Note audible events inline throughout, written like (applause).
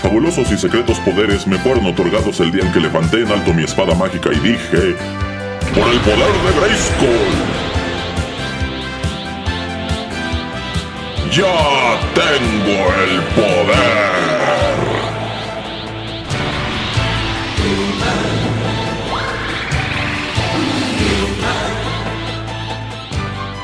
Fabulosos y secretos poderes me fueron otorgados el día en que levanté en alto mi espada mágica y dije, ¡Por el poder de Grayskull! ¡Ya tengo el poder!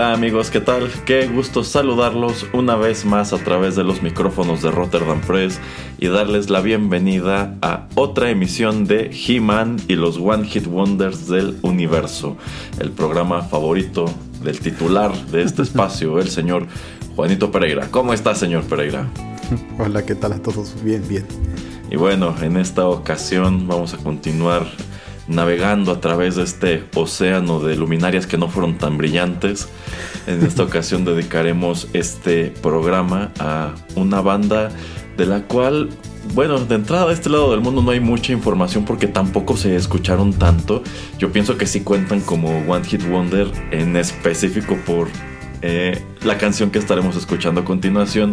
Hola amigos, ¿qué tal? Qué gusto saludarlos una vez más a través de los micrófonos de Rotterdam Press y darles la bienvenida a otra emisión de He-Man y los One Hit Wonders del Universo, el programa favorito del titular de este (laughs) espacio, el señor Juanito Pereira. ¿Cómo está, señor Pereira? Hola, ¿qué tal a todos? Bien, bien. Y bueno, en esta ocasión vamos a continuar navegando a través de este océano de luminarias que no fueron tan brillantes. En (laughs) esta ocasión dedicaremos este programa a una banda de la cual, bueno, de entrada de este lado del mundo no hay mucha información porque tampoco se escucharon tanto. Yo pienso que sí cuentan como One Hit Wonder en específico por eh, la canción que estaremos escuchando a continuación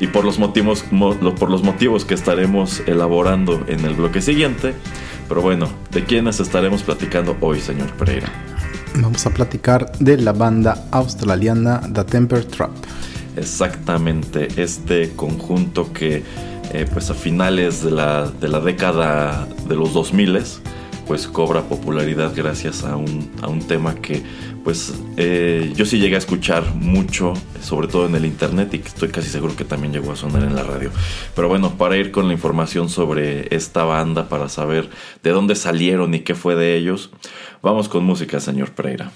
y por los motivos mo- lo- por los motivos que estaremos elaborando en el bloque siguiente. Pero bueno, ¿de quiénes estaremos platicando hoy, señor Pereira? Vamos a platicar de la banda australiana The Temper Trap. Exactamente, este conjunto que eh, pues a finales de la, de la década de los 2000 pues cobra popularidad gracias a un, a un tema que pues eh, yo sí llegué a escuchar mucho, sobre todo en el internet y estoy casi seguro que también llegó a sonar en la radio. Pero bueno, para ir con la información sobre esta banda, para saber de dónde salieron y qué fue de ellos, vamos con música, señor Pereira.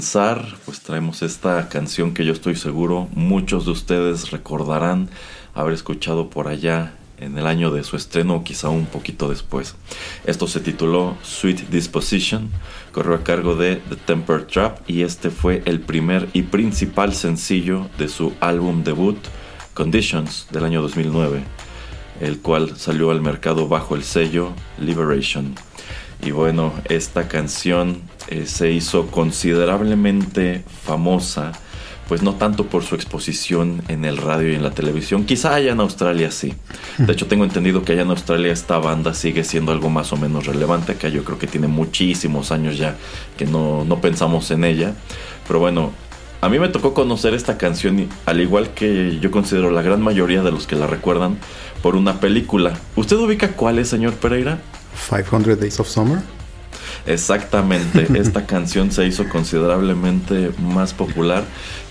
Comenzar, pues traemos esta canción que yo estoy seguro muchos de ustedes recordarán haber escuchado por allá en el año de su estreno o quizá un poquito después. Esto se tituló Sweet Disposition, corrió a cargo de The Temper Trap y este fue el primer y principal sencillo de su álbum debut Conditions del año 2009, el cual salió al mercado bajo el sello Liberation. Y bueno, esta canción eh, se hizo considerablemente famosa pues no tanto por su exposición en el radio y en la televisión, quizá allá en Australia sí. De hecho tengo entendido que allá en Australia esta banda sigue siendo algo más o menos relevante, que yo creo que tiene muchísimos años ya que no, no pensamos en ella. Pero bueno, a mí me tocó conocer esta canción, al igual que yo considero la gran mayoría de los que la recuerdan, por una película. ¿Usted ubica cuál es, señor Pereira? 500 Days of Summer. Exactamente, (laughs) esta canción se hizo considerablemente más popular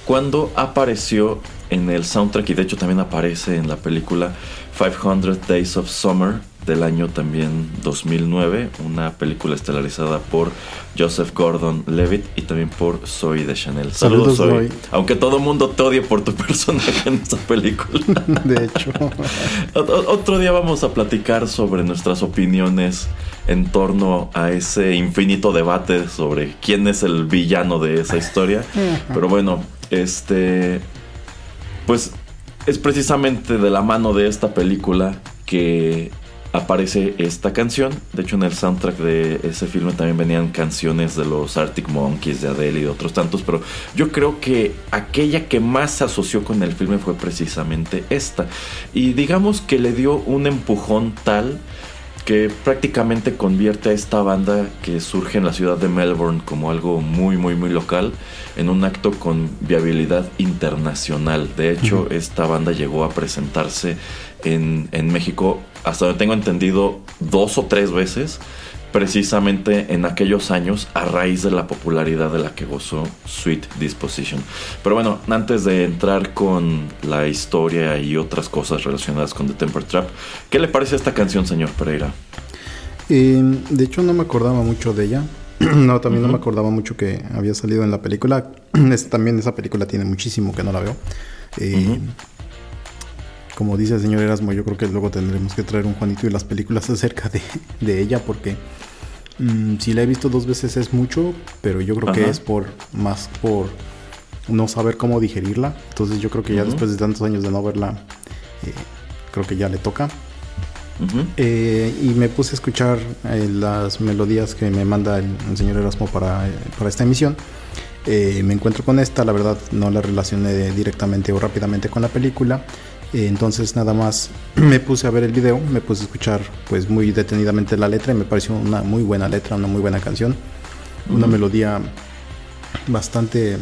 cuando apareció en el soundtrack y de hecho también aparece en la película 500 Days of Summer del año también 2009, una película estelarizada por Joseph Gordon-Levitt y también por Zoe de Chanel. Saludos, Zoe. Aunque todo el mundo te odie por tu (laughs) personaje en esta película. De hecho. (laughs) Otro día vamos a platicar sobre nuestras opiniones en torno a ese infinito debate sobre quién es el villano de esa historia. (laughs) Pero bueno, este pues es precisamente de la mano de esta película que aparece esta canción. De hecho, en el soundtrack de ese filme también venían canciones de los Arctic Monkeys, de Adele y de otros tantos. Pero yo creo que aquella que más se asoció con el filme fue precisamente esta. Y digamos que le dio un empujón tal que prácticamente convierte a esta banda que surge en la ciudad de Melbourne como algo muy muy muy local en un acto con viabilidad internacional. De hecho, esta banda llegó a presentarse en, en México, hasta donde tengo entendido, dos o tres veces precisamente en aquellos años a raíz de la popularidad de la que gozó Sweet Disposition. Pero bueno, antes de entrar con la historia y otras cosas relacionadas con The Temper Trap, ¿qué le parece esta canción, señor Pereira? Eh, de hecho, no me acordaba mucho de ella. (clears throat) no, también no me acordaba mucho que había salido en la película. (clears throat) también esa película tiene muchísimo que no la veo. Eh, como dice el señor Erasmo, yo creo que luego tendremos que traer un Juanito y las películas (laughs) acerca de, ella, porque mm, si la he visto dos veces es mucho, pero yo creo que es por más por no saber cómo digerirla. Entonces yo creo que ya después de tantos años de no verla, eh, creo que ya le toca. Eh, y me puse a escuchar eh, las melodías que me manda el, señor Erasmo para, para esta emisión. me encuentro con esta, la verdad no la relacioné directamente o rápidamente con la película. Eh, entonces nada más me puse a ver el video, me puse a escuchar pues muy detenidamente la letra y me pareció una muy buena letra, una muy buena canción. Una melodía bastante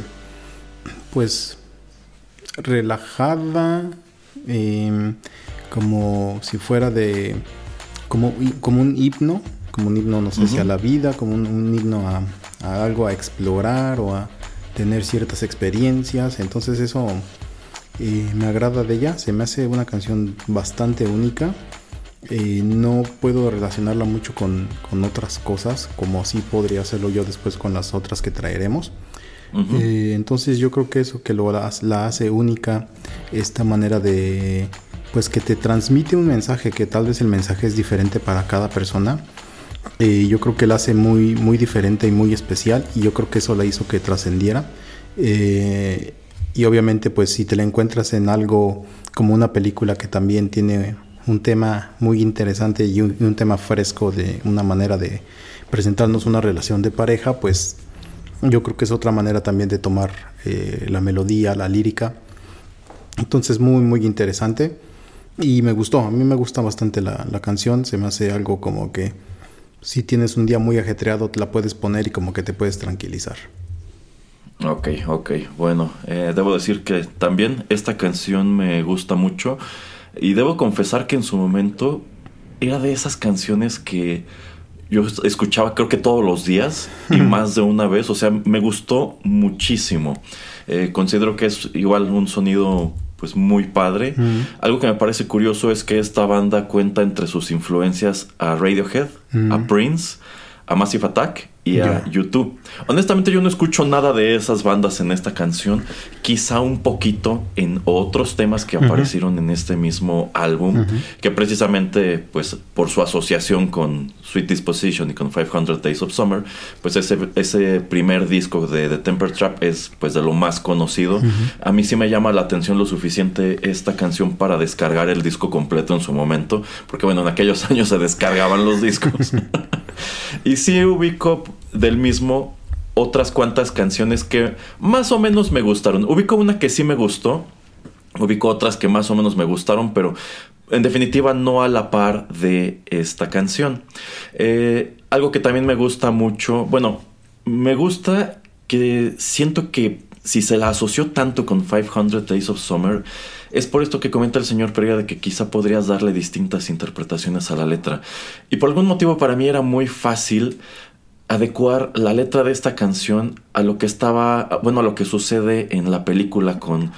pues relajada, em, como si fuera de como, como un himno, como un himno no sé si a la vida, como un, himno a, a, algo a explorar o a tener ciertas experiencias. Entonces eso me agrada de ella, se me hace una canción bastante única. Eh, no puedo relacionarla mucho con, otras cosas, como así podría hacerlo yo después con las otras que traeremos. Eh, entonces yo creo que eso que lo, la hace única, esta manera de, pues que te transmite un mensaje, que tal vez el mensaje es diferente para cada persona. Eh, yo creo que la hace muy, muy diferente y muy especial y yo creo que eso la hizo que trascendiera. Y obviamente pues si te la encuentras en algo como una película que también tiene un tema muy interesante y un, tema fresco de una manera de presentarnos una relación de pareja, pues yo creo que es otra manera también de tomar eh, la melodía, la lírica. Entonces muy muy interesante y me gustó, a mí me gusta bastante la, la canción, se me hace algo como que si tienes un día muy ajetreado la puedes poner y como que te puedes tranquilizar. Ok, ok. Bueno, eh, debo decir que también esta canción me gusta mucho y debo confesar que en su momento era de esas canciones que yo escuchaba creo que todos los días y más de una vez. O sea, me gustó muchísimo. Eh, considero que es igual un sonido pues muy padre. Algo que me parece curioso es que esta banda cuenta entre sus influencias a Radiohead, a Prince, a Massive Attack y a YouTube. Honestamente yo no escucho nada de esas bandas en esta canción, quizá un poquito en otros temas que aparecieron en este mismo álbum, que precisamente pues por su asociación con Sweet Disposition y con 500 Days of Summer, pues ese, ese primer disco de The Temper Trap es pues de lo más conocido. A mí sí me llama la atención lo suficiente esta canción para descargar el disco completo en su momento, porque bueno, en aquellos (laughs) años se descargaban los discos. (laughs) y sí ubico del mismo otras cuantas canciones que más o menos me gustaron. Ubico una que sí me gustó, ubico otras que más o menos me gustaron, pero en definitiva no a la par de esta canción. Eh, algo que también me gusta mucho, bueno, me gusta que siento que si se la asoció tanto con 500 Days of Summer, es por esto que comenta el señor Pereira de que quizá podrías darle distintas interpretaciones a la letra. Y por algún motivo para mí era muy fácil adecuar la letra de esta canción a lo que estaba, bueno, a lo que sucede en la película con,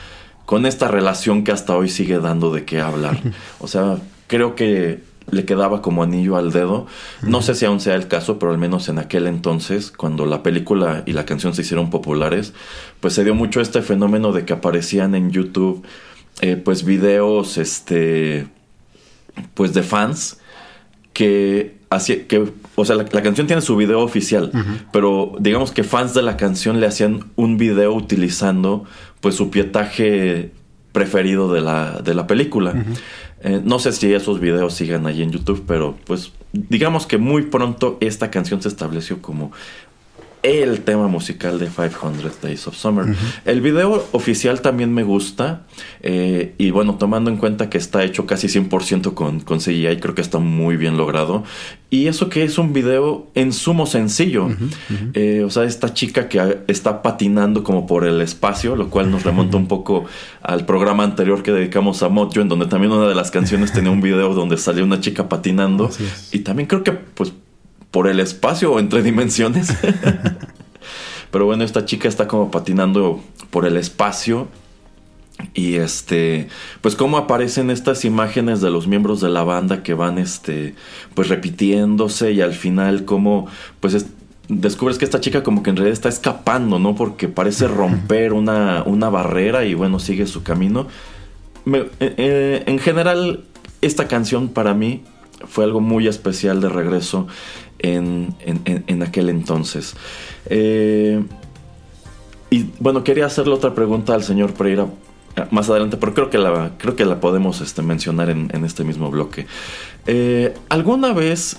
con esta relación que hasta hoy sigue dando de qué hablar. (laughs) O sea, creo que le quedaba como anillo al dedo. No sé si aún sea el caso, pero al menos en aquel entonces, cuando la película y la canción se hicieron populares, pues se dio mucho este fenómeno de que aparecían en YouTube eh, pues videos, este, pues de fans que hacía, que, o sea, la, canción tiene su video oficial, pero digamos que fans de la canción le hacían un video utilizando pues su pietaje preferido de la, de la película. Eh, no sé si esos videos siguen ahí en YouTube, pero pues digamos que muy pronto esta canción se estableció como el tema musical de 500 Days of Summer. El video oficial también me gusta. Eh, y bueno, tomando en cuenta que está hecho casi 100% con, con CGI, creo que está muy bien logrado. Y eso que es un video en sumo sencillo. Eh, o sea, esta chica que está patinando como por el espacio, lo cual nos remonta un poco al programa anterior que dedicamos a Mojo, en donde también una de las canciones tenía un video donde salía una chica patinando. Y también creo que pues por el espacio o entre dimensiones. (laughs) Pero bueno, esta chica está como patinando por el espacio. Y este, pues cómo aparecen estas imágenes de los miembros de la banda que van este, pues repitiéndose y al final como pues descubres que esta chica como que en realidad está escapando, ¿no? Porque parece romper una, una barrera y bueno, sigue su camino. Eh, eh, en general, esta canción para mí fue algo muy especial de regreso en, aquel entonces. Eh, y bueno, quería hacerle otra pregunta al señor Pereira eh, más adelante, pero creo que la, creo que la podemos este, mencionar en, este mismo bloque. Eh, ¿Alguna vez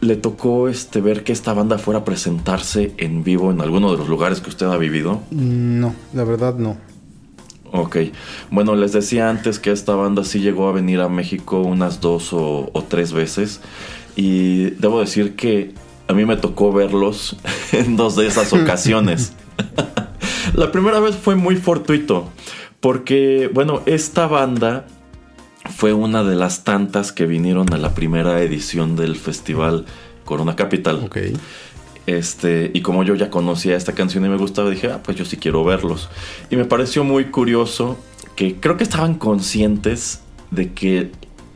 le tocó este, ver que esta banda fuera a presentarse en vivo en alguno de los lugares que usted ha vivido? No, la verdad no. Ok, bueno, les decía antes que esta banda sí llegó a venir a México unas dos o, o tres veces. Y debo decir que a mí me tocó verlos (laughs) en dos de esas ocasiones. (laughs) la primera vez fue muy fortuito, porque, bueno, esta banda fue una de las tantas que vinieron a la primera edición del festival Corona Capital. Ok. Este, y como yo ya conocía esta canción y me gustaba, dije, ah, pues yo sí quiero verlos. Y me pareció muy curioso que creo que estaban conscientes de que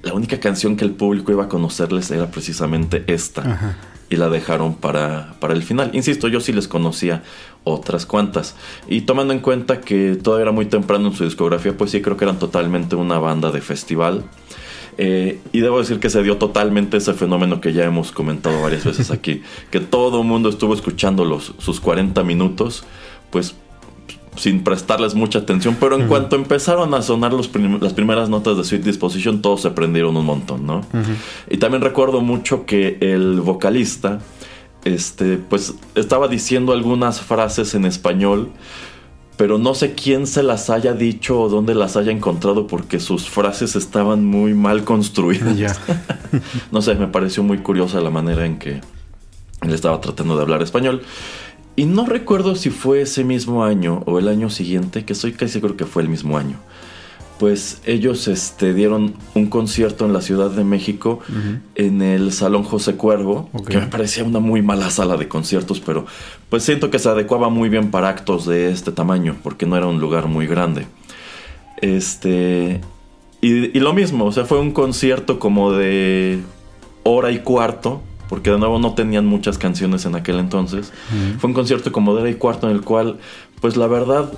la única canción que el público iba a conocerles era precisamente esta. Y la dejaron para, para el final. Insisto, yo sí les conocía otras cuantas. Y tomando en cuenta que todo era muy temprano en su discografía, pues sí creo que eran totalmente una banda de festival. Eh, y debo decir que se dio totalmente ese fenómeno que ya hemos comentado varias veces aquí, (laughs) que todo el mundo estuvo escuchando los, sus 40 minutos, pues sin prestarles mucha atención, pero en cuanto empezaron a sonar las primeras notas de Sweet Disposition, todos se prendieron un montón, ¿no? Y también recuerdo mucho que el vocalista, este, pues estaba diciendo algunas frases en español, pero no sé quién se las haya dicho o dónde las haya encontrado porque sus frases estaban muy mal construidas. (laughs) no sé, me pareció muy curiosa la manera en que él estaba tratando de hablar español. Y no recuerdo si fue ese mismo año o el año siguiente, que estoy casi seguro que fue el mismo año. Pues ellos este, dieron un concierto en la Ciudad de México en el Salón José Cuervo, que me parecía una muy mala sala de conciertos, pero pues siento que se adecuaba muy bien para actos de este tamaño, porque no era un lugar muy grande. Este. Y, y lo mismo, o sea, fue un concierto como de hora y cuarto porque de nuevo no tenían muchas canciones en aquel entonces. Fue un concierto como de hora y cuarto en el cual, pues la verdad,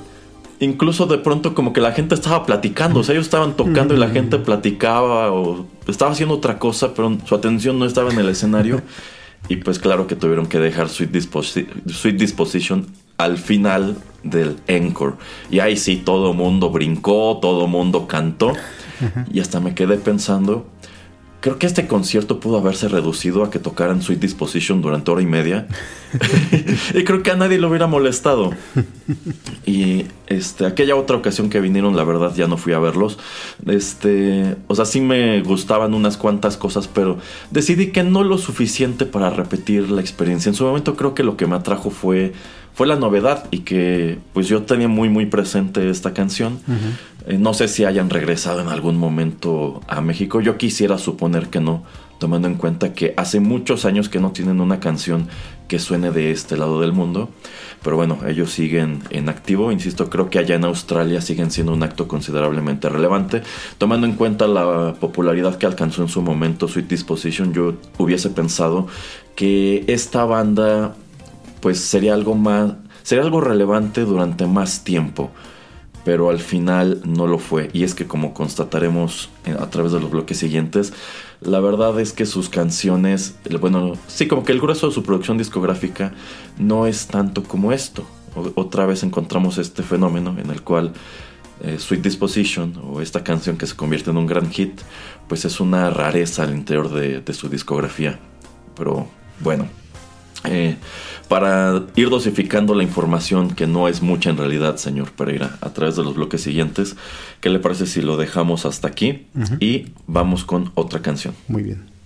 incluso de pronto como que la gente estaba platicando, o sea, ellos estaban tocando y la gente platicaba o estaba haciendo otra cosa, pero su atención no estaba en el escenario. (laughs) y pues claro que tuvieron que dejar Sweet, Sweet Disposition al final del encore. Y ahí sí, todo mundo brincó, todo mundo cantó. Y hasta me quedé pensando, Creo que este concierto pudo haberse reducido a que tocaran Sweet Disposition durante hora y media. Y creo que a nadie lo hubiera molestado. Y este, aquella otra ocasión que vinieron, la verdad, ya no fui a verlos. Este, o sea, sí me gustaban unas cuantas cosas, pero decidí que no lo suficiente para repetir la experiencia. En su momento creo que lo que me atrajo fue fue la novedad y que pues yo tenía muy muy presente esta canción. Eh, no sé si hayan regresado en algún momento a México. Yo quisiera suponer que no, tomando en cuenta que hace muchos años que no tienen una canción que suene de este lado del mundo. Pero bueno, ellos siguen en activo. Insisto, creo que allá en Australia siguen siendo un acto considerablemente relevante. Tomando en cuenta la popularidad que alcanzó en su momento Sweet Disposition, yo hubiese pensado que esta banda pues sería algo más, sería algo relevante durante más tiempo, pero al final no lo fue. Y es que como constataremos a través de los bloques siguientes, la verdad es que sus canciones, bueno, sí, como que el grueso de su producción discográfica no es tanto como esto. otra vez encontramos este fenómeno en el cual eh, Sweet Disposition o esta canción que se convierte en un gran hit, pues es una rareza al interior de, de su discografía. Pero bueno, eh, para ir dosificando la información, que no es mucha en realidad, señor Pereira, a través de los bloques siguientes, ¿qué le parece si lo dejamos hasta aquí y vamos con otra canción? Muy bien.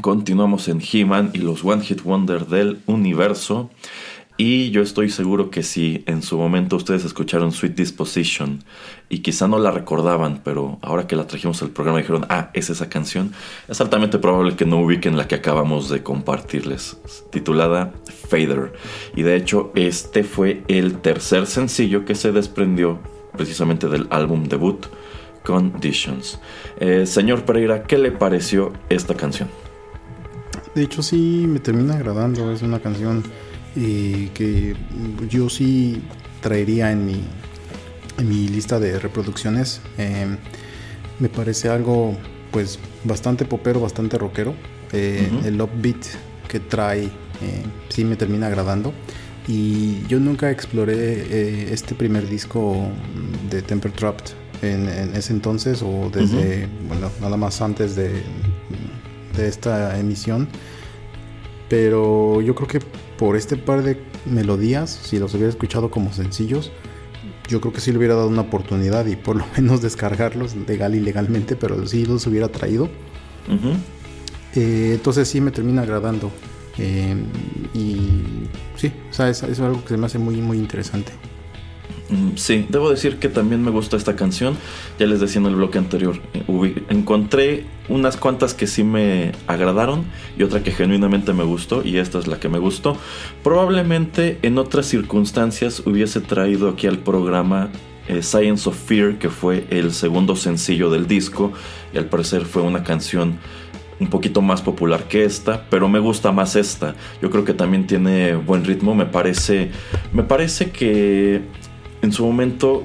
Continuamos en He-Man y los One Hit Wonder del universo. Y yo estoy seguro que si en su momento ustedes escucharon Sweet Disposition y quizá no la recordaban, pero ahora que la trajimos al programa dijeron, ah, es esa canción, es altamente probable que no ubiquen la que acabamos de compartirles, titulada Fader. Y de hecho, este fue el tercer sencillo que se desprendió precisamente del álbum debut Conditions. Eh, señor Pereira, ¿qué le pareció esta canción? De hecho, sí, me termina agradando, es una canción que yo sí traería en mi, en mi lista de reproducciones. Em, me parece algo pues bastante popero, bastante rockero. Eh, el upbeat que trae eh, sí me termina agradando. Y yo nunca exploré eh, este primer disco de Temper Trapped en, ese entonces o desde, bueno, nada más antes de, de esta emisión. Pero yo creo que por este par de melodías, si los hubiera escuchado como sencillos, yo creo que sí le hubiera dado una oportunidad y por lo (laughs) menos descargarlos legal y legalmente, pero sí los hubiera traído. Eh, entonces sí me termina agradando. Eh, y sí, o sea, es, es, algo que se me hace muy, muy interesante. Mm, sí, debo decir que también me gusta esta canción. Ya les decía en el bloque anterior, eh, encontré unas cuantas que sí me agradaron y otra que genuinamente me gustó y esta es la que me gustó. Probablemente en otras circunstancias hubiese traído aquí al programa eh, Science of Fear, que fue el segundo sencillo del disco y al parecer fue una canción un poquito más popular que esta, pero me gusta más esta. Yo creo que también tiene buen ritmo, me parece me parece que en su momento,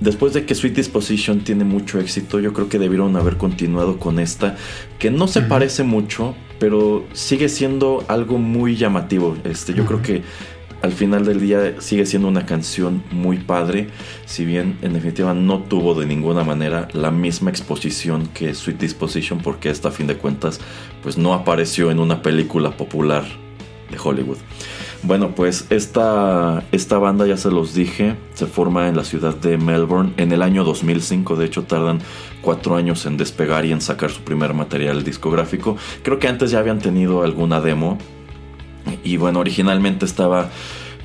después de que Sweet Disposition tiene mucho éxito, yo creo que debieron haber continuado con esta, que no se parece mucho, pero sigue siendo algo muy llamativo. Este, yo creo que al final del día sigue siendo una canción muy padre, si bien en definitiva no tuvo de ninguna manera la misma exposición que Sweet Disposition, porque esta a fin de cuentas pues no apareció en una película popular de Hollywood. Bueno, pues esta, esta banda, ya se los dije, se forma en la ciudad de Melbourne en el año 2005. De hecho, tardan cuatro años en despegar y en sacar su primer material discográfico. Creo que antes ya habían tenido alguna demo. Y bueno, originalmente estaba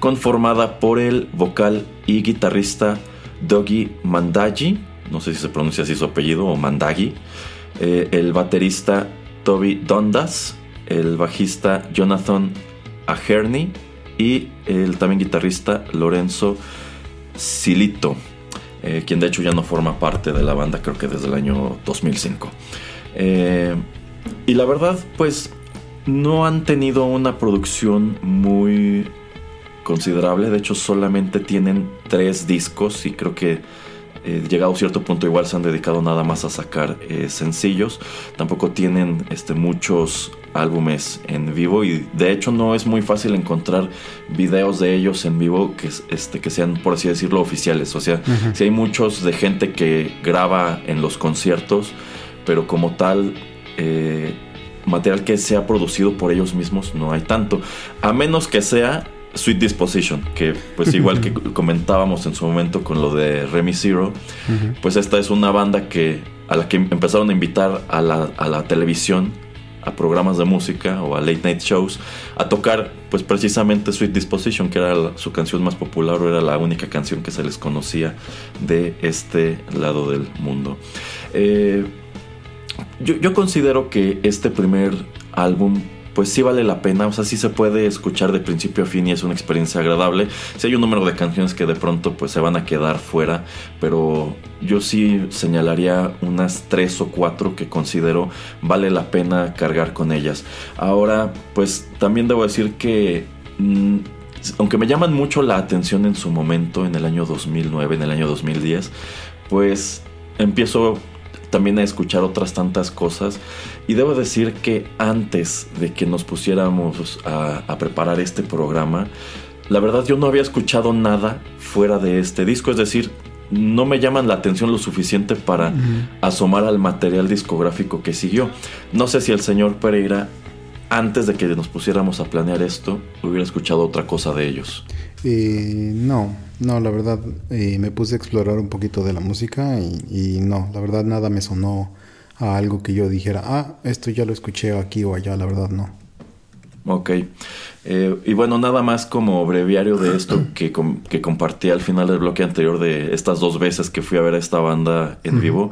conformada por el vocal y guitarrista Doggy Mandagi. No sé si se pronuncia así su apellido o Mandagi. Eh, el baterista Toby Dondas. El bajista Jonathan Aherney y el también guitarrista Lorenzo Silito, eh, quien de hecho ya no forma parte de la banda creo que desde el año 2005. Eh, y la verdad pues no han tenido una producción muy considerable, de hecho solamente tienen tres discos y creo que eh, llegado a cierto punto igual se han dedicado nada más a sacar sencillos. Tampoco tienen este, muchos álbumes en vivo y de hecho no es muy fácil encontrar videos de ellos en vivo que, este, que sean, por así decirlo, oficiales. O sea, si hay muchos de gente que graba en los conciertos, pero como tal... Eh, material que sea producido por ellos mismos no hay tanto. A menos que sea Sweet Disposition, que pues (laughs) igual que comentábamos en su momento con lo de Remy Zero, pues esta es una banda que a la que empezaron a invitar a la, televisión, a programas de música o a late night shows, a tocar pues precisamente Sweet Disposition, que era su canción más popular o era la única canción que se les conocía de este lado del mundo. Eh, yo, yo considero que este primer álbum pues sí vale la pena, o sea, sí se puede escuchar de principio a fin y es una experiencia agradable. Si hay un número de canciones que de pronto pues se van a quedar fuera, pero yo sí señalaría unas tres o cuatro que considero vale la pena cargar con ellas. Ahora, pues también debo decir que... Mm, aunque me llaman mucho la atención en su momento, en el año 2009, en el año 2010, pues empiezo también a escuchar otras tantas cosas. Y debo decir que antes de que nos pusiéramos a, preparar este programa, la verdad yo no había escuchado nada fuera de este disco. Es decir, no me llaman la atención lo suficiente para asomar al material discográfico que siguió. No sé si el señor Pereira, antes de que nos pusiéramos a planear esto, hubiera escuchado otra cosa de ellos. Eh, no, no, la verdad eh, me puse a explorar un poquito de la música y, no, la verdad nada me sonó a algo que yo dijera, ah, esto ya lo escuché aquí o allá, la verdad no. Ok. Eh, y bueno, nada más como breviario de esto (clears throat) que, que, compartí al final del bloque anterior de estas dos veces que fui a ver a esta banda en vivo.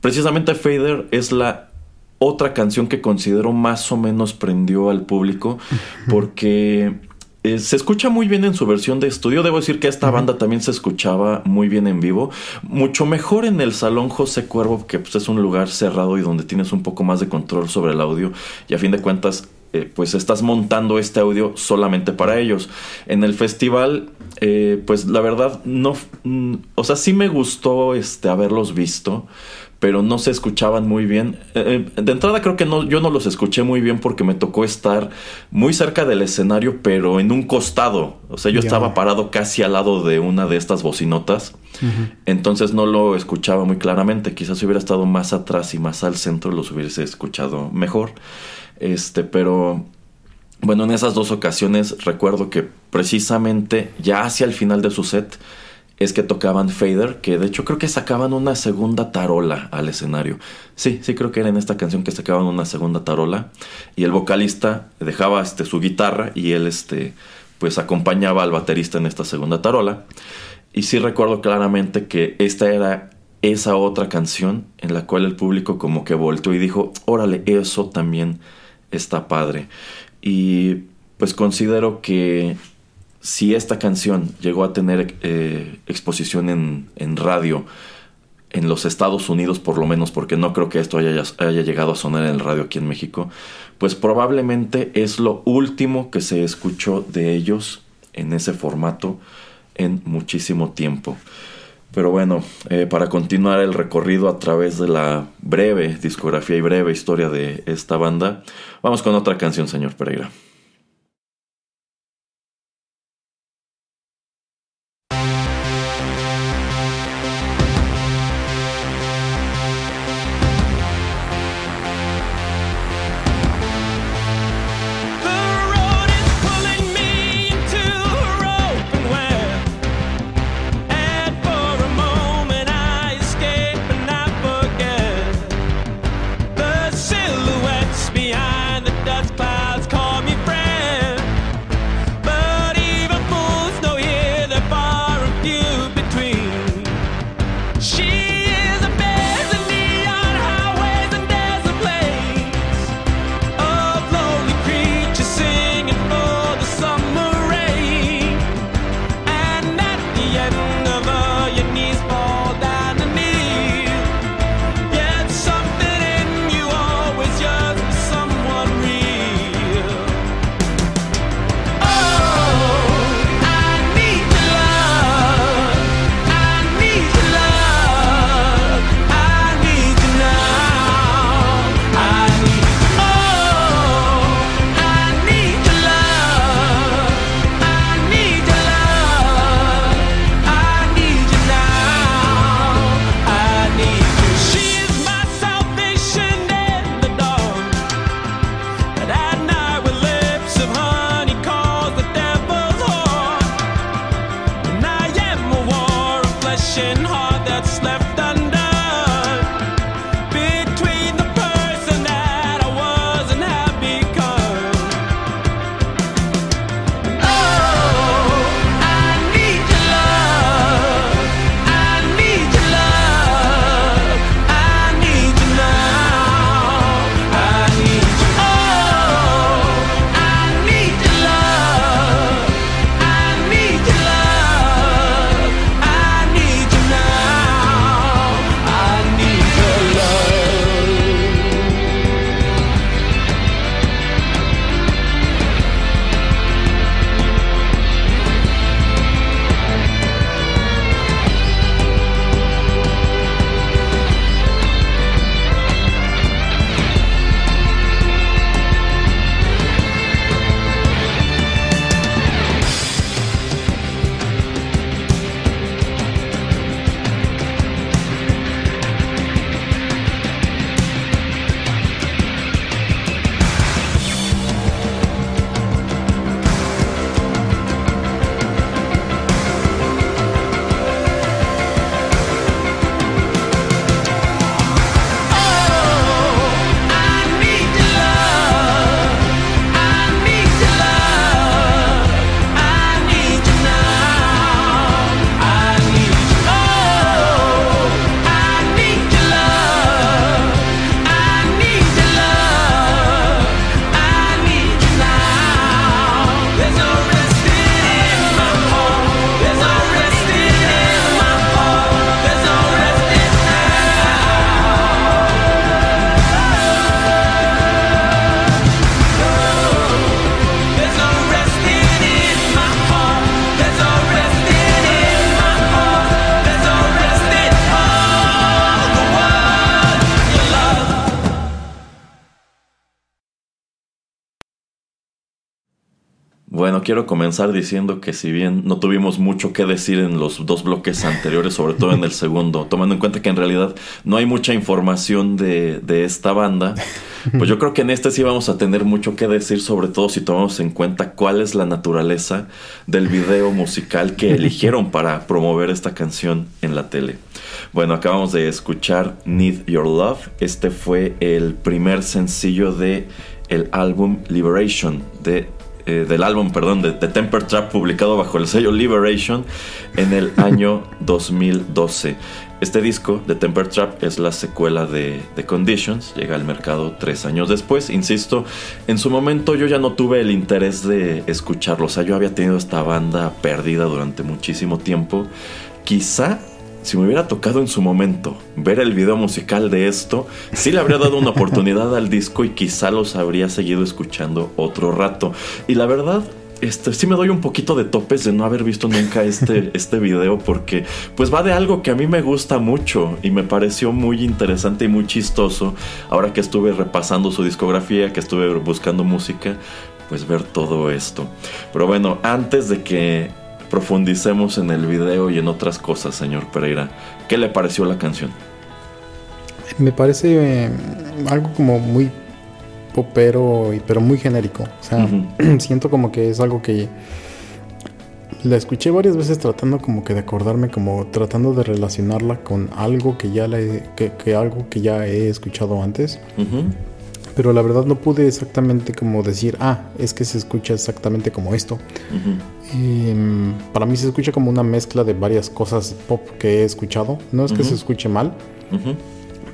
Precisamente Fader es la otra canción que considero más o menos prendió al público porque eh, se escucha muy bien en su versión de estudio. Debo decir que esta banda también se escuchaba muy bien en vivo. Mucho mejor en el Salón José Cuervo, que pues, es un lugar cerrado y donde tienes un poco más de control sobre el audio. Y a fin de cuentas, eh, pues estás montando este audio solamente para ellos. En el festival, eh, pues la verdad, no. Mm, o sea, sí me gustó este, haberlos visto pero no se escuchaban muy bien. Eh, eh, de entrada creo que no, yo no los escuché muy bien porque me tocó estar muy cerca del escenario, pero en un costado. O sea, yo estaba parado casi al lado de una de estas bocinotas. Entonces no lo escuchaba muy claramente. Quizás si hubiera estado más atrás y más al centro los hubiese escuchado mejor. Este, pero bueno, en esas dos ocasiones recuerdo que precisamente ya hacia el final de su set es que tocaban Fader, que de hecho creo que sacaban una segunda tarola al escenario. Sí, sí creo que era en esta canción que sacaban una segunda tarola y el vocalista dejaba este, su guitarra y él este, pues acompañaba al baterista en esta segunda tarola. Y sí recuerdo claramente que esta era esa otra canción en la cual el público como que volteó y dijo, órale, eso también está padre. Y pues considero que si esta canción llegó a tener eh, exposición en, radio en los Estados Unidos, por lo menos, porque no creo que esto haya, llegado a sonar en el radio aquí en México, pues probablemente es lo último que se escuchó de ellos en ese formato en muchísimo tiempo. Pero bueno, eh, para continuar el recorrido a través de la breve discografía y breve historia de esta banda, vamos con otra canción, señor Pereira. Comenzar diciendo que si bien no tuvimos mucho que decir en los dos bloques anteriores, sobre todo en el segundo, tomando en cuenta que en realidad no hay mucha información de, de esta banda, pues yo creo que en este sí vamos a tener mucho que decir, sobre todo si tomamos en cuenta cuál es la naturaleza del video musical que eligieron para promover esta canción en la tele. Bueno, acabamos de escuchar Need Your Love. Este fue el primer sencillo de el álbum Liberation de eh, del álbum, perdón, de, The Temper Trap, publicado bajo el sello Liberation en el (laughs) año 2012. Este disco, The Temper Trap, es la secuela de The Conditions, llega al mercado tres años después. Insisto, en su momento yo ya no tuve el interés de escucharlo, o sea, yo había tenido esta banda perdida durante muchísimo tiempo. Quizá si me hubiera tocado en su momento ver el video musical de esto, sí le habría dado una oportunidad al disco y quizá los habría seguido escuchando otro rato. Y la verdad, este, sí me doy un poquito de topes de no haber visto nunca este, (laughs) este video porque pues va de algo que a mí me gusta mucho y me pareció muy interesante y muy chistoso ahora que estuve repasando su discografía, que estuve buscando música, pues ver todo esto. Pero bueno, antes de que profundicemos en el video y en otras cosas, señor Pereira. ¿Qué le pareció la canción? Me parece eh, algo como muy popero, pero muy genérico. O sea, (clears throat) siento como que es algo que la escuché varias veces tratando como que de acordarme, como tratando de relacionarla con algo que ya, le, que, algo que ya he escuchado antes pero la verdad no pude exactamente como decir, ah, es que se escucha exactamente como esto. Em, para mí se escucha como una mezcla de varias cosas pop que he escuchado. No es que se escuche mal,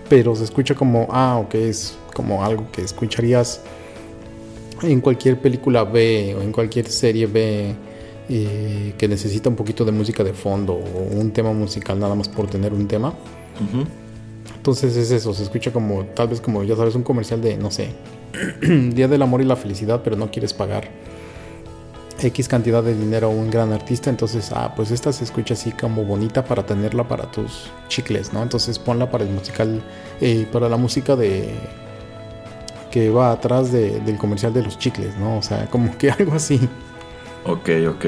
pero se escucha como, ah, ok, es como algo que escucharías en cualquier película B o en cualquier serie B eh, que necesita un poquito de música de fondo o un tema musical nada más por tener un tema. Entonces es eso, se escucha como, tal vez como, ya sabes, un comercial de, no sé, (clears throat) Día del Amor y la Felicidad, pero no quieres pagar X cantidad de dinero a un gran artista, entonces, ah, pues esta se escucha así como bonita para tenerla para tus chicles, ¿no? Entonces ponla para el musical, eh, para la música de que va atrás del comercial de los chicles, ¿no? O sea, como que (laughs) algo así. Ok, ok.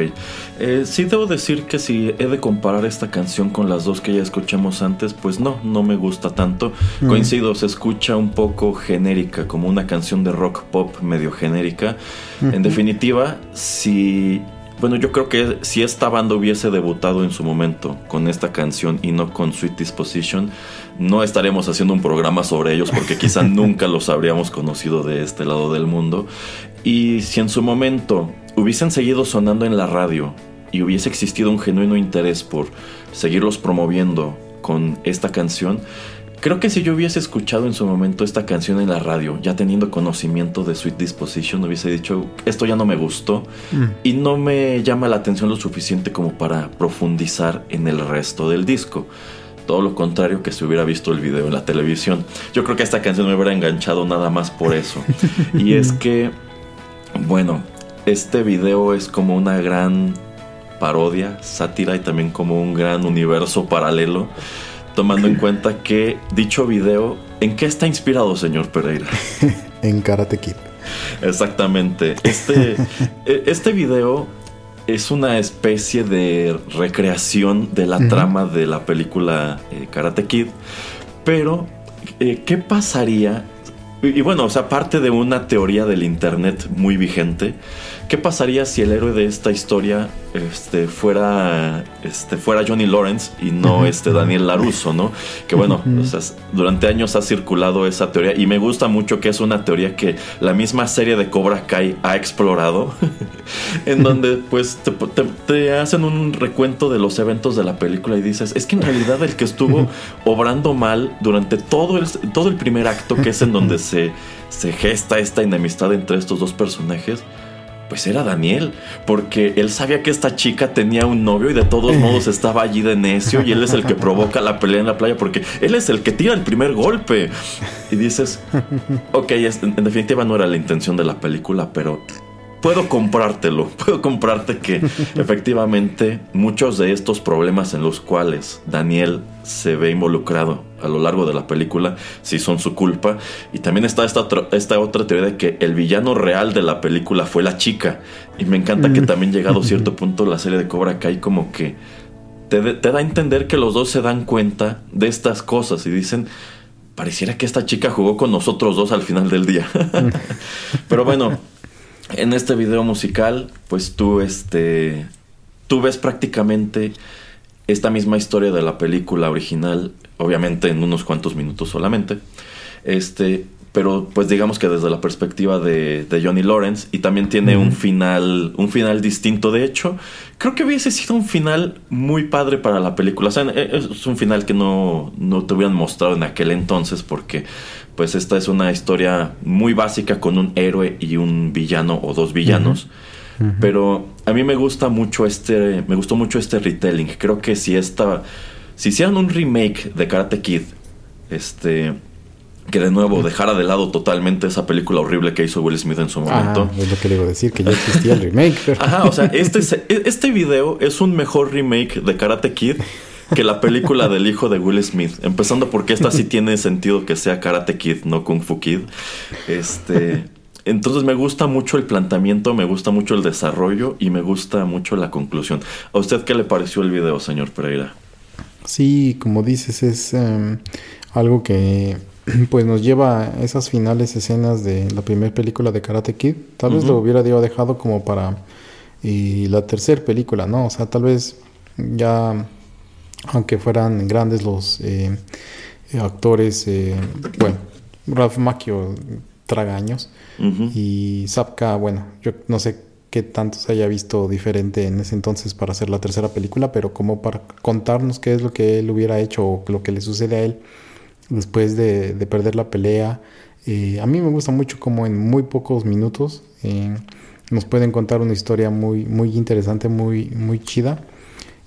Eh, sí debo decir que si he de comparar esta canción con las dos que ya escuchamos antes, pues no, no me gusta tanto. Mm. Coincido, se escucha un poco genérica, como una canción de rock pop medio genérica. En definitiva, si... Bueno, yo creo que si esta banda hubiese debutado en su momento con esta canción y no con Sweet Disposition, no estaríamos haciendo un programa sobre ellos porque quizá (laughs) nunca los habríamos conocido de este lado del mundo. Y si en su momento hubiesen seguido sonando en la radio y hubiese existido un genuino interés por seguirlos promoviendo con esta canción, creo que si yo hubiese escuchado en su momento esta canción en la radio, ya teniendo conocimiento de Sweet Disposition, hubiese dicho, esto ya no me gustó mm. y no me llama la atención lo suficiente como para profundizar en el resto del disco. Todo lo contrario que si hubiera visto el video en la televisión. Yo creo que esta canción me hubiera enganchado nada más por eso. (laughs) y es que, bueno, este video es como una gran parodia, sátira y también como un gran universo paralelo, tomando en (laughs) cuenta que dicho video, ¿en qué está inspirado, señor Pereira? (laughs) en Karate Kid. Exactamente. Este, (laughs) e, este video es una especie de recreación de la trama de la película eh, Karate Kid, pero eh, ¿qué pasaría y, bueno, o sea, parte de una teoría del Internet muy vigente. ¿Qué pasaría si el héroe de esta historia este, fuera, este, fuera Johnny Lawrence y no este Daniel Laruso, ¿no? Que bueno, durante años ha circulado esa teoría y me gusta mucho que es una teoría que la misma serie de Cobra Kai ha explorado, (laughs) en donde pues te, te, hacen un recuento de los eventos de la película y dices, es que en realidad el que estuvo obrando mal durante todo el, todo el primer acto, que es en donde se, se gesta esta enemistad entre estos dos personajes, pues era Daniel, porque él sabía que esta chica tenía un novio y de todos modos estaba allí de necio y él es el que (laughs) provoca la pelea en la playa porque él es el que tira el primer golpe. Y dices, ok, en definitiva no era la intención de la película, pero puedo comprártelo, (laughs) puedo comprarte que efectivamente muchos de estos problemas en los cuales Daniel se ve involucrado a lo largo de la película sí son su culpa. Y también está esta, esta otra teoría de que el villano real de la película fue la chica. Y me encanta que mm. también llegado a cierto (laughs) punto la serie de Cobra Kai como que te, te da a entender que los dos se dan cuenta de estas cosas y dicen pareciera que esta chica jugó con nosotros dos al final del día. (laughs) Pero bueno, en este video musical, pues tú, este, tú ves prácticamente esta misma historia de la película original, obviamente en unos cuantos minutos solamente. Este, pero pues digamos que desde la perspectiva de, Johnny Lawrence y también tiene un final un final distinto de hecho creo que hubiese sido un final muy padre para la película o sea e, es un final que no, no te hubieran mostrado en aquel entonces porque pues esta es una historia muy básica con un héroe y un villano o dos villanos pero a mí me gusta mucho este me gustó mucho este retelling creo que si esta si hicieran un remake de Karate Kid este que de nuevo dejara de lado totalmente esa película horrible que hizo Will Smith en su momento. Ah, es lo que le iba a decir, que ya existía el remake. Ajá, o sea, este, este video es un mejor remake de Karate Kid que la película del hijo de Will Smith. Empezando porque esta sí (laughs) tiene sentido que sea Karate Kid, no Kung Fu Kid. Este. Entonces me gusta mucho el planteamiento, me gusta mucho el desarrollo y me gusta mucho la conclusión. ¿A usted qué le pareció el video, señor Pereira? Sí, como dices, es em, algo que (clears throat) pues nos lleva a esas finales escenas de la primera película de Karate Kid. Tal vez lo hubiera dejado como para y la tercera película, ¿no? O sea, tal vez ya, aunque fueran grandes los eh, actores, eh, bueno, Ralph Macchio tragaños y Zapka, bueno, yo no sé qué tanto se haya visto diferente en ese entonces para hacer la tercera película, pero como para contarnos qué es lo que él hubiera hecho o lo que le sucede a él después de, perder la pelea. Eh, a mí me gusta mucho como en muy pocos minutos eh, nos pueden contar una historia muy, muy interesante, muy, muy chida.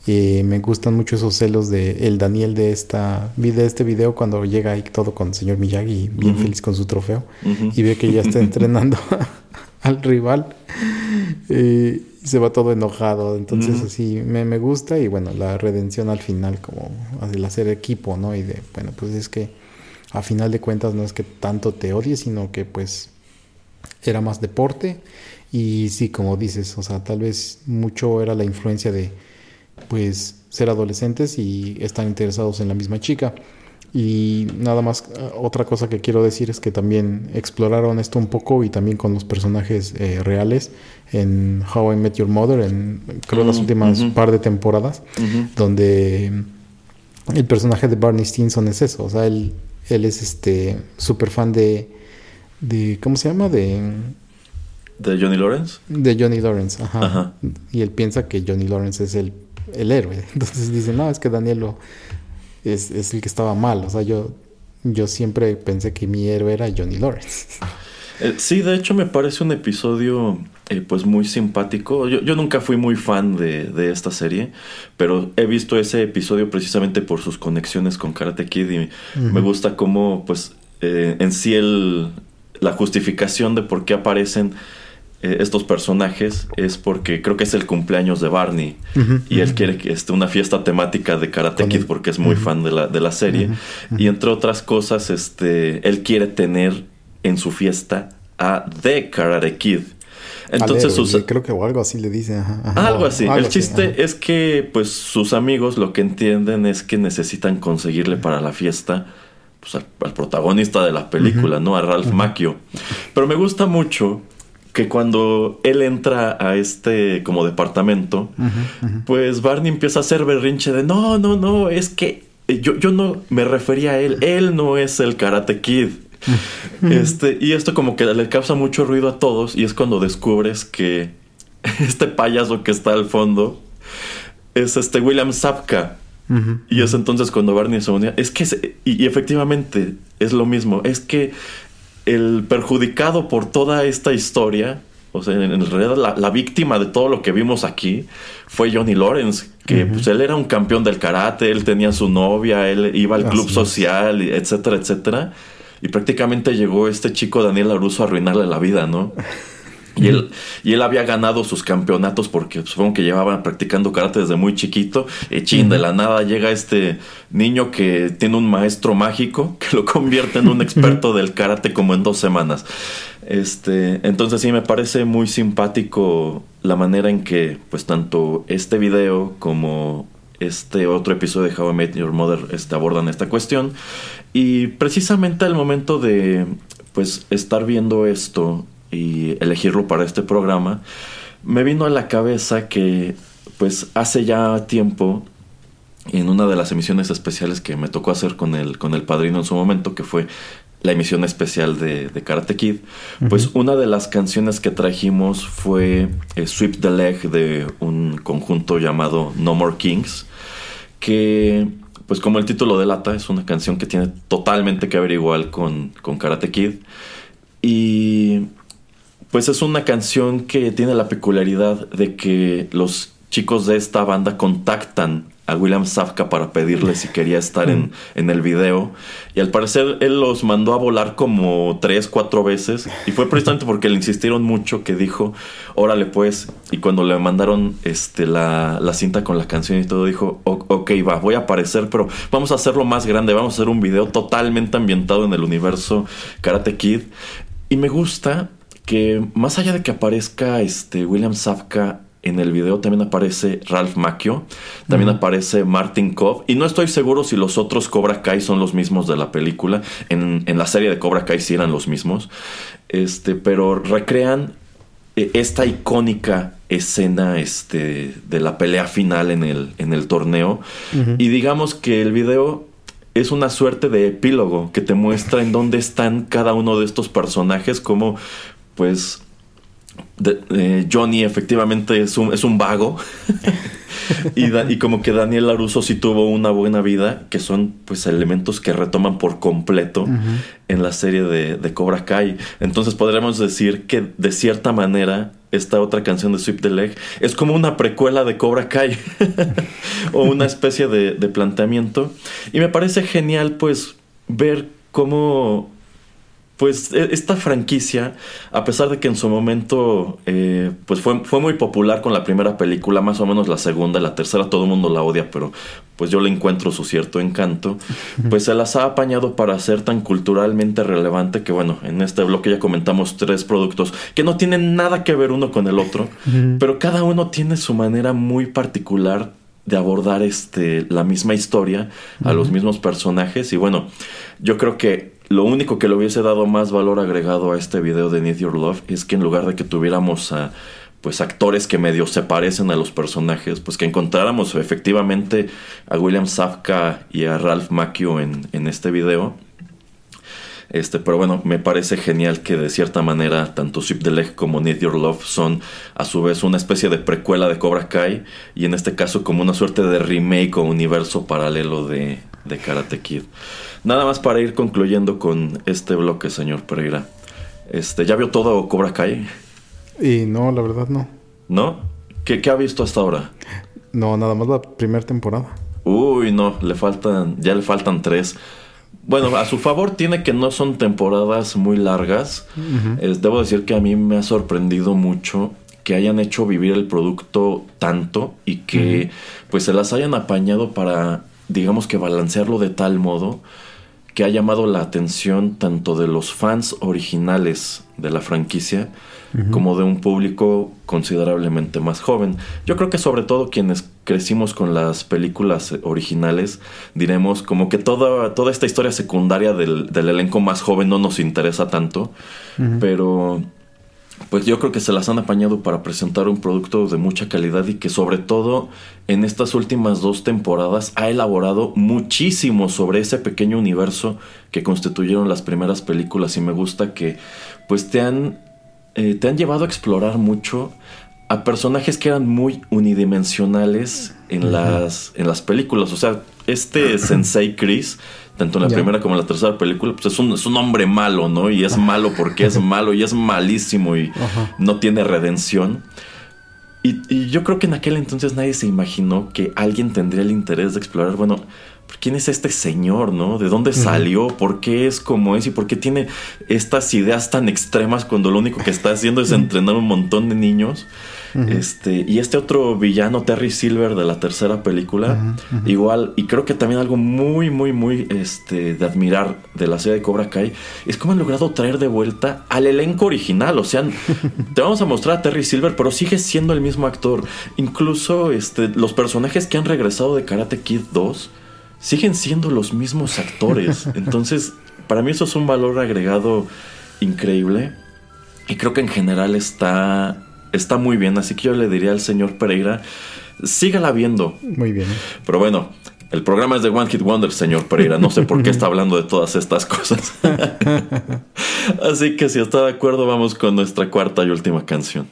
Eh, me gustan mucho esos celos de el Daniel de esta de este video cuando llega ahí todo con el señor Miyagi bien feliz con su trofeo y ve que ya está entrenando (laughs) (laughs) al rival y se va todo enojado entonces así me, me, gusta y bueno la redención al final como el hacer equipo no y de bueno pues es que a final de cuentas no es que tanto te odies sino que pues era más deporte y sí como dices o sea tal vez mucho era la influencia de pues ser adolescentes y están interesados en la misma chica. Y nada más, eh, otra cosa que quiero decir es que también exploraron esto un poco y también con los personajes eh, reales en How I Met Your Mother, en creo las mm, últimas par de temporadas, donde el personaje de Barney Stinson es eso, o sea, él, él es este súper fan de, de, ¿cómo se llama? De ¿De Johnny Lawrence? De Johnny Lawrence, ajá. Y él piensa que Johnny Lawrence es el, el héroe. (laughs) Entonces dice, no, es que Daniel es, es, el que estaba mal. O sea, yo, yo siempre pensé que mi héroe era Johnny Lawrence. (laughs) Eh, sí, de hecho me parece un episodio eh, pues muy simpático. Yo, yo, nunca fui muy fan de, de, esta serie, pero he visto ese episodio precisamente por sus conexiones con Karate Kid y me gusta cómo pues eh, en sí el, la justificación de por qué aparecen eh, estos personajes es porque creo que es el cumpleaños de Barney. Y él quiere que esté una fiesta temática de Karate Kid porque es muy fan de la, de la serie. Y entre otras cosas este él quiere tener en su fiesta a The Karate Kid. Entonces creo que o algo así le dice algo así. El chiste es que pues sus amigos lo que entienden es que necesitan conseguirle para la fiesta pues, al, protagonista de la película, ¿no? A Ralph Macchio. Pero me gusta mucho que cuando él entra a este como departamento, pues Barney empieza a hacer berrinche de no, no, no, es que yo, yo no me refería a él, él no es el Karate Kid. este, y esto como que le causa mucho ruido a todos y es cuando descubres que (laughs) este payaso que está al fondo es este William Zapka. Y es entonces cuando Barney se unía. Es que, y, efectivamente, es lo mismo. Es que el perjudicado por toda esta historia, o sea, en, realidad la, víctima de todo lo que vimos aquí fue Johnny Lawrence, que pues él era un campeón del karate, él tenía su novia, él iba al club social, etcétera, etcétera. Y prácticamente llegó este chico Daniel Aruso a arruinarle la vida, ¿no? (laughs) Y él, y él había ganado sus campeonatos porque supongo que llevaba practicando karate desde muy chiquito. Y chin, de la nada llega este niño que tiene un maestro mágico (laughs) que lo convierte en un experto del karate como en dos semanas. Este, entonces sí me parece muy simpático la manera en que pues tanto este video como este otro episodio de How I Met Your Mother este, abordan esta cuestión. Y precisamente al momento de pues estar viendo esto y elegirlo para este programa, me vino a la cabeza que pues hace ya tiempo en una de las emisiones especiales que me tocó hacer con el, con el padrino en su momento, que fue la emisión especial de, Karate Kid, pues una de las canciones que trajimos fue eh, Sweep the Leg de un conjunto llamado No More Kings, que pues como el título delata, es una canción que tiene totalmente que ver igual con, con Karate Kid. Y pues es una canción que tiene la peculiaridad de que los chicos de esta banda contactan a William Safka para pedirle si quería estar en, (laughs) en, el video. Y al parecer él los mandó a volar como tres, cuatro veces. Y fue precisamente porque le insistieron mucho que dijo, órale pues. Y cuando le mandaron este, la, la cinta con la canción y todo, dijo, ok, va, voy a aparecer, pero vamos a hacerlo más grande. Vamos a hacer un video totalmente ambientado en el universo Karate Kid. Y me gusta que más allá de que aparezca este William Safka en el video también aparece Ralph Macchio, también aparece Martin Cobb, y no estoy seguro si los otros Cobra Kai son los mismos de la película. En, la serie de Cobra Kai sí eran los mismos. Este, pero recrean eh, esta icónica escena este, de la pelea final en el, en el torneo. Y digamos que el video es una suerte de epílogo que te muestra en dónde están cada uno de estos personajes, como pues eh, Johnny efectivamente es un, es un vago (laughs) y, como que Daniel Laruso sí tuvo una buena vida, que son pues elementos que retoman por completo en la serie de, Cobra Kai. Entonces podríamos decir que de cierta manera esta otra canción de Sweep the Leg es como una precuela de Cobra Kai (laughs) o una especie de planteamiento. Y me parece genial pues ver cómo pues e, esta franquicia, a pesar de que en su momento eh, pues fue, fue, muy popular con la primera película, más o menos la segunda, la tercera todo el mundo la odia, pero pues yo le encuentro su cierto encanto, pues se las ha apañado para ser tan culturalmente relevante que bueno, en este bloque ya comentamos tres productos que no tienen nada que ver uno con el otro, pero cada uno tiene su manera muy particular de abordar este la misma historia a los mismos personajes y bueno yo creo que lo único que le hubiese dado más valor agregado a este video de Need Your Love es que en lugar de que tuviéramos a pues actores que medio se parecen a los personajes, pues que encontráramos efectivamente a William Safka y a Ralph Macchio en, en este video. Este, pero bueno, me parece genial que de cierta manera tanto Sweep the Leg como Need Your Love son a su vez una especie de precuela de Cobra Kai y en este caso como una suerte de remake o universo paralelo de, de Karate Kid. Nada más para ir concluyendo con este bloque, señor Pereira. Este, ¿Ya vio todo Cobra Kai? Y no, la verdad no. ¿No? ¿Qué, ha visto hasta ahora? No, nada más la primera temporada. Uy, no, le faltan, ya le faltan tres. Bueno, a su favor tiene que no son temporadas muy largas. debo decir que a mí me ha sorprendido mucho que hayan hecho vivir el producto tanto y que pues se las hayan apañado para digamos que balancearlo de tal modo que ha llamado la atención tanto de los fans originales de la franquicia como de un público considerablemente más joven. Yo creo que sobre todo quienes crecimos con las películas originales, diremos como que toda, toda esta historia secundaria del, elenco más joven no nos interesa tanto, pero pues yo creo que se las han apañado para presentar un producto de mucha calidad y que sobre todo en estas últimas dos temporadas ha elaborado muchísimo sobre ese pequeño universo que constituyeron las primeras películas y me gusta que pues te han, eh, te han llevado a explorar mucho a personajes que eran muy unidimensionales en, las, en las películas. O sea, este Sensei Chris tanto en la primera como en la tercera película, pues es un, es un hombre malo, ¿no? Y es malo porque es malo y es malísimo y no tiene redención. Y, yo creo que en aquel entonces nadie se imaginó que alguien tendría el interés de explorar, bueno, ¿quién es este señor, no? ¿De dónde salió? ¿Por qué es como es? ¿Y por qué tiene estas ideas tan extremas cuando lo único que está haciendo es entrenar un montón de niños? Este, y este otro villano, Terry Silver, de la tercera película, igual, y creo que también algo muy, muy, muy este, de admirar de la serie de Cobra Kai, es cómo han logrado traer de vuelta al elenco original. O sea, te vamos a mostrar a Terry Silver, pero sigue siendo el mismo actor. Incluso este, los personajes que han regresado de Karate Kid 2 siguen siendo los mismos actores. (laughs) Entonces, para mí eso es un valor agregado increíble. Y creo que en general está está muy bien, así que yo le diría al señor Pereira, sígala viendo. Muy bien. Pero bueno, el programa es de One Hit Wonder, señor Pereira. No sé por qué está (laughs) hablando de todas estas cosas. (laughs) así que si está de acuerdo, vamos con nuestra cuarta y última canción.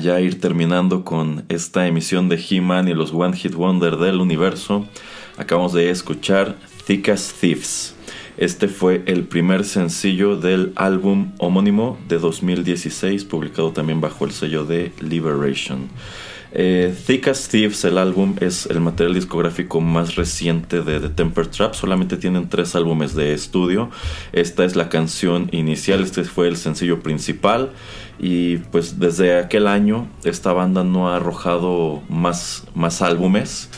Ya ir terminando con esta emisión de He-Man y los One Hit Wonder del universo, acabamos de escuchar Thick as Thieves. Este fue el primer sencillo del álbum homónimo de 2016, publicado también bajo el sello de Liberation. Eh, Thick as Thieves, el álbum, es el material discográfico más reciente de The Temper Trap. Solamente tienen tres álbumes de estudio. Esta es la canción inicial, este fue el sencillo principal. Y pues desde aquel año esta banda no ha arrojado más, más álbumes.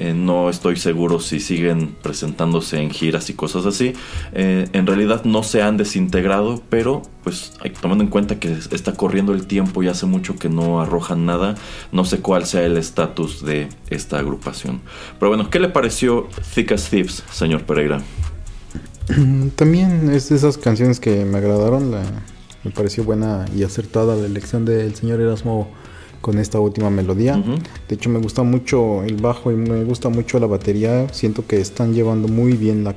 Eh, no estoy seguro si siguen presentándose en giras y cosas así. Eh, en realidad no se han desintegrado, pero pues tomando en cuenta que está corriendo el tiempo y hace mucho que no arrojan nada, no sé cuál sea el estatus de esta agrupación. Pero bueno, ¿qué le pareció Thick as Thieves, señor Pereira? (clears throat) También es de esas canciones que me agradaron. me pareció buena y acertada la elección del señor Erasmo con esta última melodía. De hecho me gusta mucho el bajo y me gusta mucho la batería. Siento que están llevando muy bien la,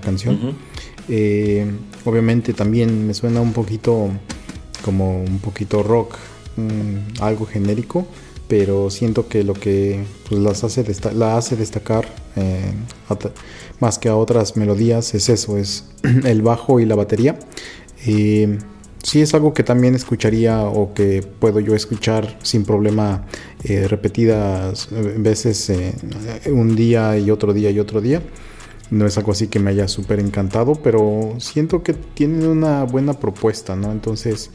canción. Eh, obviamente también me suena un poquito como un poquito rock, mm, algo genérico, pero siento que lo que pues, las hace la hace destacar eh, más que a otras melodías es eso, es (clears throat) el bajo y la batería. Eh, sí es algo que también escucharía o que puedo yo escuchar sin problema eh, repetidas veces eh, un día y otro día y otro día. No es algo así que me haya súper encantado, pero siento que tienen una buena propuesta, ¿no? Entonces,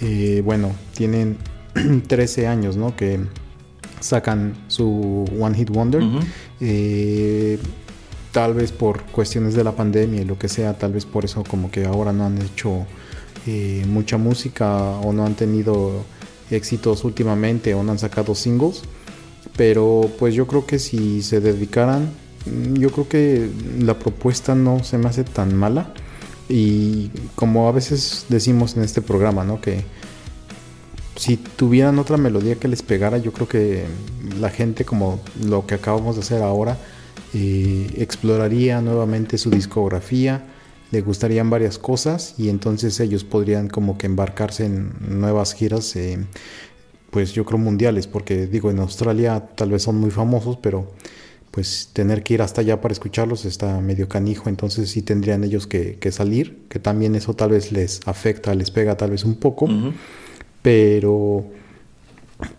eh, bueno, tienen (clears throat) 13 años, ¿no? Que sacan su One Hit Wonder. tal vez por cuestiones de la pandemia y lo que sea, tal vez por eso como que ahora no han hecho mucha música o no han tenido éxitos últimamente o no han sacado singles. Pero pues yo creo que si se dedicaran, mm, yo creo que la propuesta no se me hace tan mala. Y como a veces decimos en este programa, ¿no? Que si tuvieran otra melodía que les pegara, yo creo que la gente, como lo que acabamos de hacer ahora, eh, exploraría nuevamente su discografía le gustarían varias cosas y entonces ellos podrían como que embarcarse en nuevas giras, eh, pues yo creo mundiales, porque digo, en Australia tal vez son muy famosos, pero pues tener que ir hasta allá para escucharlos está medio canijo, entonces sí tendrían ellos que, salir, que también eso tal vez les afecta, les pega tal vez un poco, pero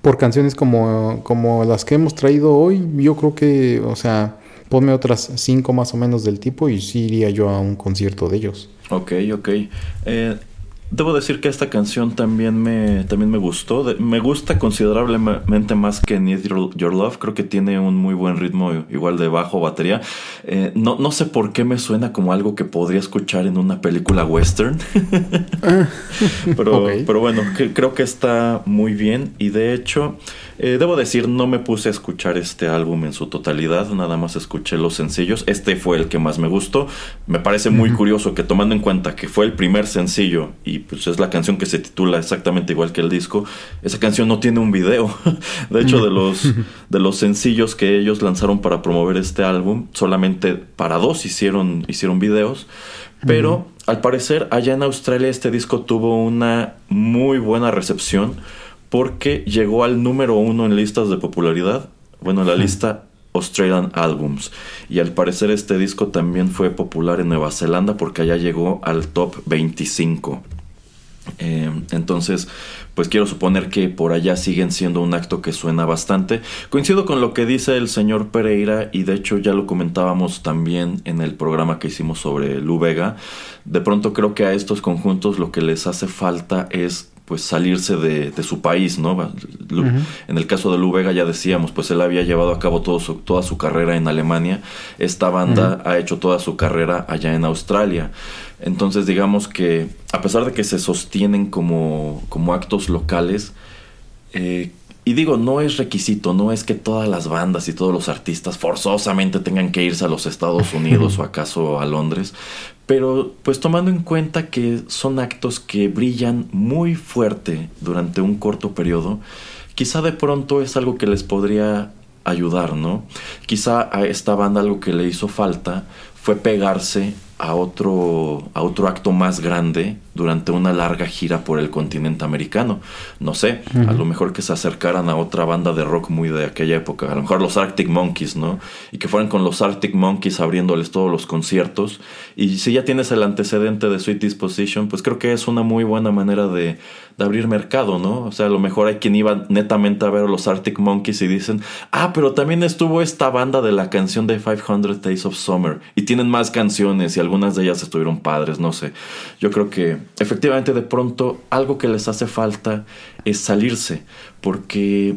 por canciones como, como las que hemos traído hoy, yo creo que, o sea, ponme otras cinco más o menos del tipo y sí iría yo a un concierto de ellos. Ok, ok. Eh, Debo decir que esta canción también me, también me gustó. me gusta considerablemente más que Need Your, Love. Creo que tiene un muy buen ritmo, igual de bajo, batería. Eh, no, no sé por qué me suena como algo que podría escuchar en una película western. (laughs) pero, pero bueno, creo que está muy bien. Y de hecho, eh, debo decir, no me puse a escuchar este álbum en su totalidad. Nada más escuché los sencillos. Este fue el que más me gustó. Me parece muy curioso que tomando en cuenta que fue el primer sencillo y pues es la canción que se titula exactamente igual que el disco. Esa canción no tiene un video. (laughs) de hecho, de los, de los sencillos que ellos lanzaron para promover este álbum, solamente para dos hicieron, hicieron videos. Pero al parecer, allá en Australia este disco tuvo una muy buena recepción porque llegó al número uno en listas de popularidad. Bueno, en la lista Australian Albums. Y al parecer este disco también fue popular en Nueva Zelanda porque allá llegó al top 25. Eh, entonces, pues quiero suponer que por allá siguen siendo un acto que suena bastante. Coincido con lo que dice el señor Pereira y de hecho ya lo comentábamos también en el programa que hicimos sobre Lu Vega. De pronto creo que a estos conjuntos lo que les hace falta es pues salirse de, su país, ¿no? En el caso de Lu Vega ya decíamos, pues él había llevado a cabo todo toda su carrera en Alemania. Esta banda ha hecho toda su carrera allá en Australia. Entonces digamos que a pesar de que se sostienen como, como actos locales, eh, y digo, no es requisito, no es que todas las bandas y todos los artistas forzosamente tengan que irse a los Estados (laughs) Unidos o acaso a Londres, pero pues tomando en cuenta que son actos que brillan muy fuerte durante un corto periodo, quizá de pronto es algo que les podría ayudar, ¿no? Quizá a esta banda algo que le hizo falta fue pegarse a otro, a otro acto más grande durante una larga gira por el continente americano. No sé, a lo mejor que se acercaran a otra banda de rock muy de aquella época, a lo mejor los Arctic Monkeys, ¿no? Y que fueran con los Arctic Monkeys abriéndoles todos los conciertos. Y si ya tienes el antecedente de Sweet Disposition, pues creo que es una muy buena manera de, de abrir mercado, ¿no? O sea, a lo mejor hay quien iba netamente a ver a los Arctic Monkeys y dicen, ah, pero también estuvo esta banda de la canción de 500 Days of Summer y tienen más canciones y algunas de ellas estuvieron padres, no sé. Yo creo que efectivamente de pronto algo que les hace falta es salirse, porque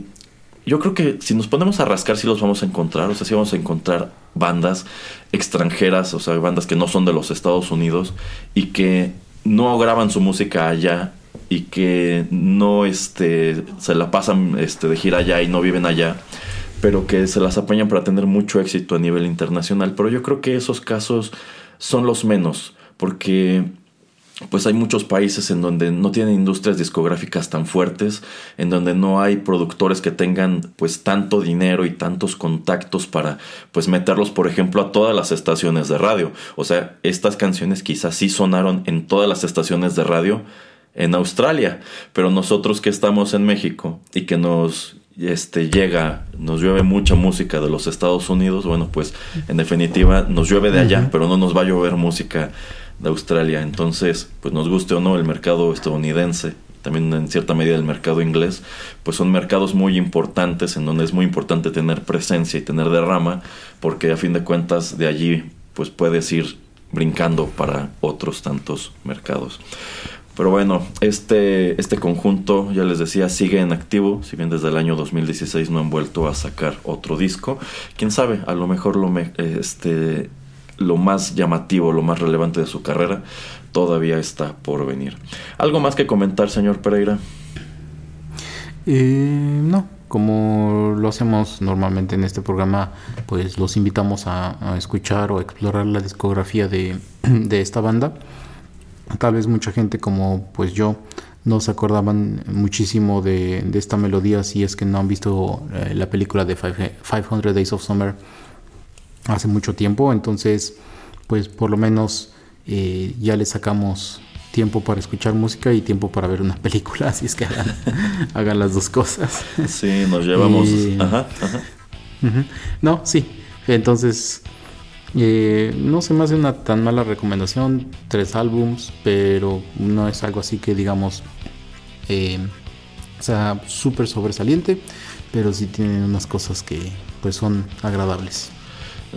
yo creo que si nos ponemos a rascar sí los vamos a encontrar, o sea, sí vamos a encontrar bandas extranjeras, o sea, bandas que no son de los Estados Unidos y que no graban su música allá y que no este, se la pasan este, de gira allá y no viven allá, pero que se las apañan para tener mucho éxito a nivel internacional. Pero yo creo que esos casos son los menos, porque pues hay muchos países en donde no tienen industrias discográficas tan fuertes, en donde no hay productores que tengan pues tanto dinero y tantos contactos para pues meterlos por ejemplo a todas las estaciones de radio. O sea, estas canciones quizás sí sonaron en todas las estaciones de radio en Australia, pero nosotros que estamos en México y que nos este, llega, nos llueve mucha música de los Estados Unidos, bueno, pues en definitiva nos llueve de allá, pero no nos va a llover música de Australia. Entonces, pues nos guste o no el mercado estadounidense, también en cierta medida el mercado inglés, pues son mercados muy importantes en donde es muy importante tener presencia y tener derrama, porque a fin de cuentas de allí pues puedes ir brincando para otros tantos mercados. Pero bueno, este, este conjunto, ya les decía, sigue en activo, si bien desde el año 2016 no han vuelto a sacar otro disco. Quién sabe, a lo mejor lo, este, lo más llamativo, lo más relevante de su carrera todavía está por venir. ¿Algo más que comentar, señor Pereira? Eh, no, como lo hacemos normalmente en este programa, pues los invitamos a, a escuchar o explorar la discografía de, (clears throat) de esta banda tal vez mucha gente como pues yo no se acordaban muchísimo de, esta melodía si es que no han visto eh, la película de 500 Days of Summer hace mucho tiempo. Entonces pues por lo menos eh, ya le sacamos tiempo para escuchar música y tiempo para ver una (laughs) película. Así es que (laughs) hagan, las dos cosas. Sí nos llevamos. No sí. Entonces eh, no se me hace una tan mala recomendación, tres álbums, pero no es algo así que digamos eh, sea súper sobresaliente, pero sí tienen unas cosas que pues son agradables.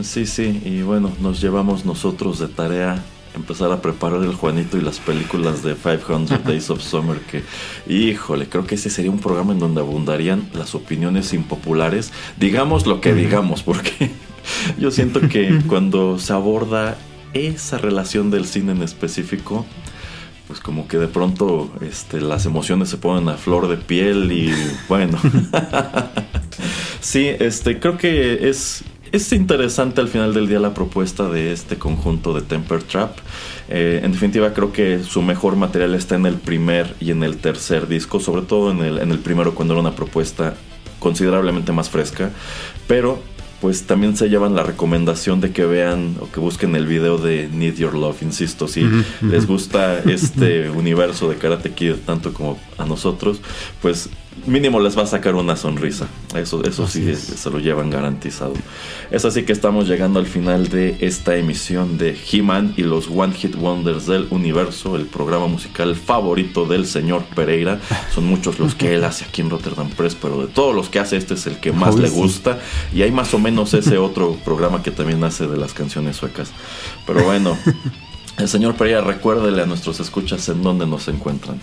Sí, sí, y bueno, nos llevamos nosotros de tarea empezar a preparar el Juanito y las películas de 500 (laughs) Days of Summer que, híjole, creo que ese sería un programa en donde abundarían las opiniones impopulares, digamos lo que digamos, porque (laughs) yo siento que (laughs) cuando se aborda esa relación del cine en específico, pues como que de pronto este, las emociones se ponen a flor de piel y (laughs) bueno. sí, este, creo que es, es interesante al final del día la propuesta de este conjunto de Temper Trap. Eh, en definitiva, creo que su mejor material está en el primer y en el tercer disco, sobre todo en el, en el primero cuando era una propuesta considerablemente más fresca. Pero pues también se llevan la recomendación de que vean o que busquen el video de Need Your Love, insisto, si les gusta (laughs) este universo de Karate Kid tanto como a nosotros, pues mínimo les va a sacar una sonrisa. Eso, eso sí se lo llevan garantizado. Es así que estamos llegando al final de esta emisión de He-Man y los One Hit Wonders del universo, el programa musical favorito del señor Pereira. Son muchos los que él hace aquí en Rotterdam Press, pero de todos los que hace, este es el que más le gusta. Y hay más o menos ese (laughs) otro programa que también hace de las canciones suecas. Pero bueno. (laughs) El señor Pereira, recuérdele a nuestros escuchas en dónde nos encuentran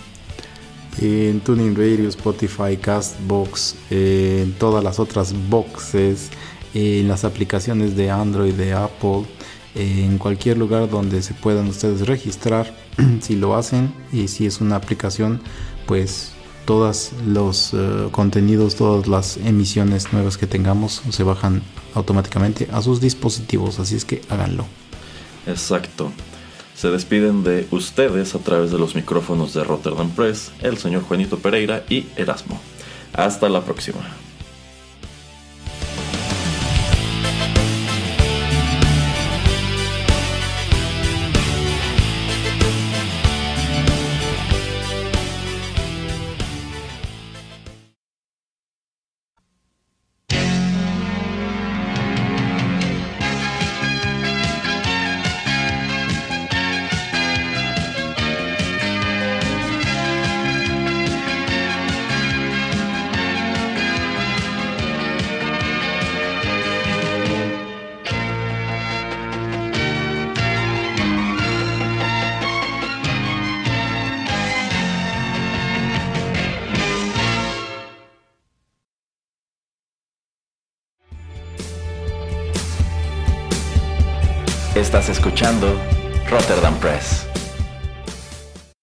en Tuning Radio, Spotify, Castbox, en todas las otras boxes, en las aplicaciones de Android, de Apple, en cualquier lugar donde se puedan ustedes registrar, (clears throat) si lo hacen y si es una aplicación, pues todos los eh, contenidos, todas las emisiones nuevas que tengamos se bajan automáticamente a sus dispositivos, así es que háganlo. Exacto. Se despiden de ustedes a través de los micrófonos de Rotterdam Press, el señor Juanito Pereira y Erasmo. Hasta la próxima.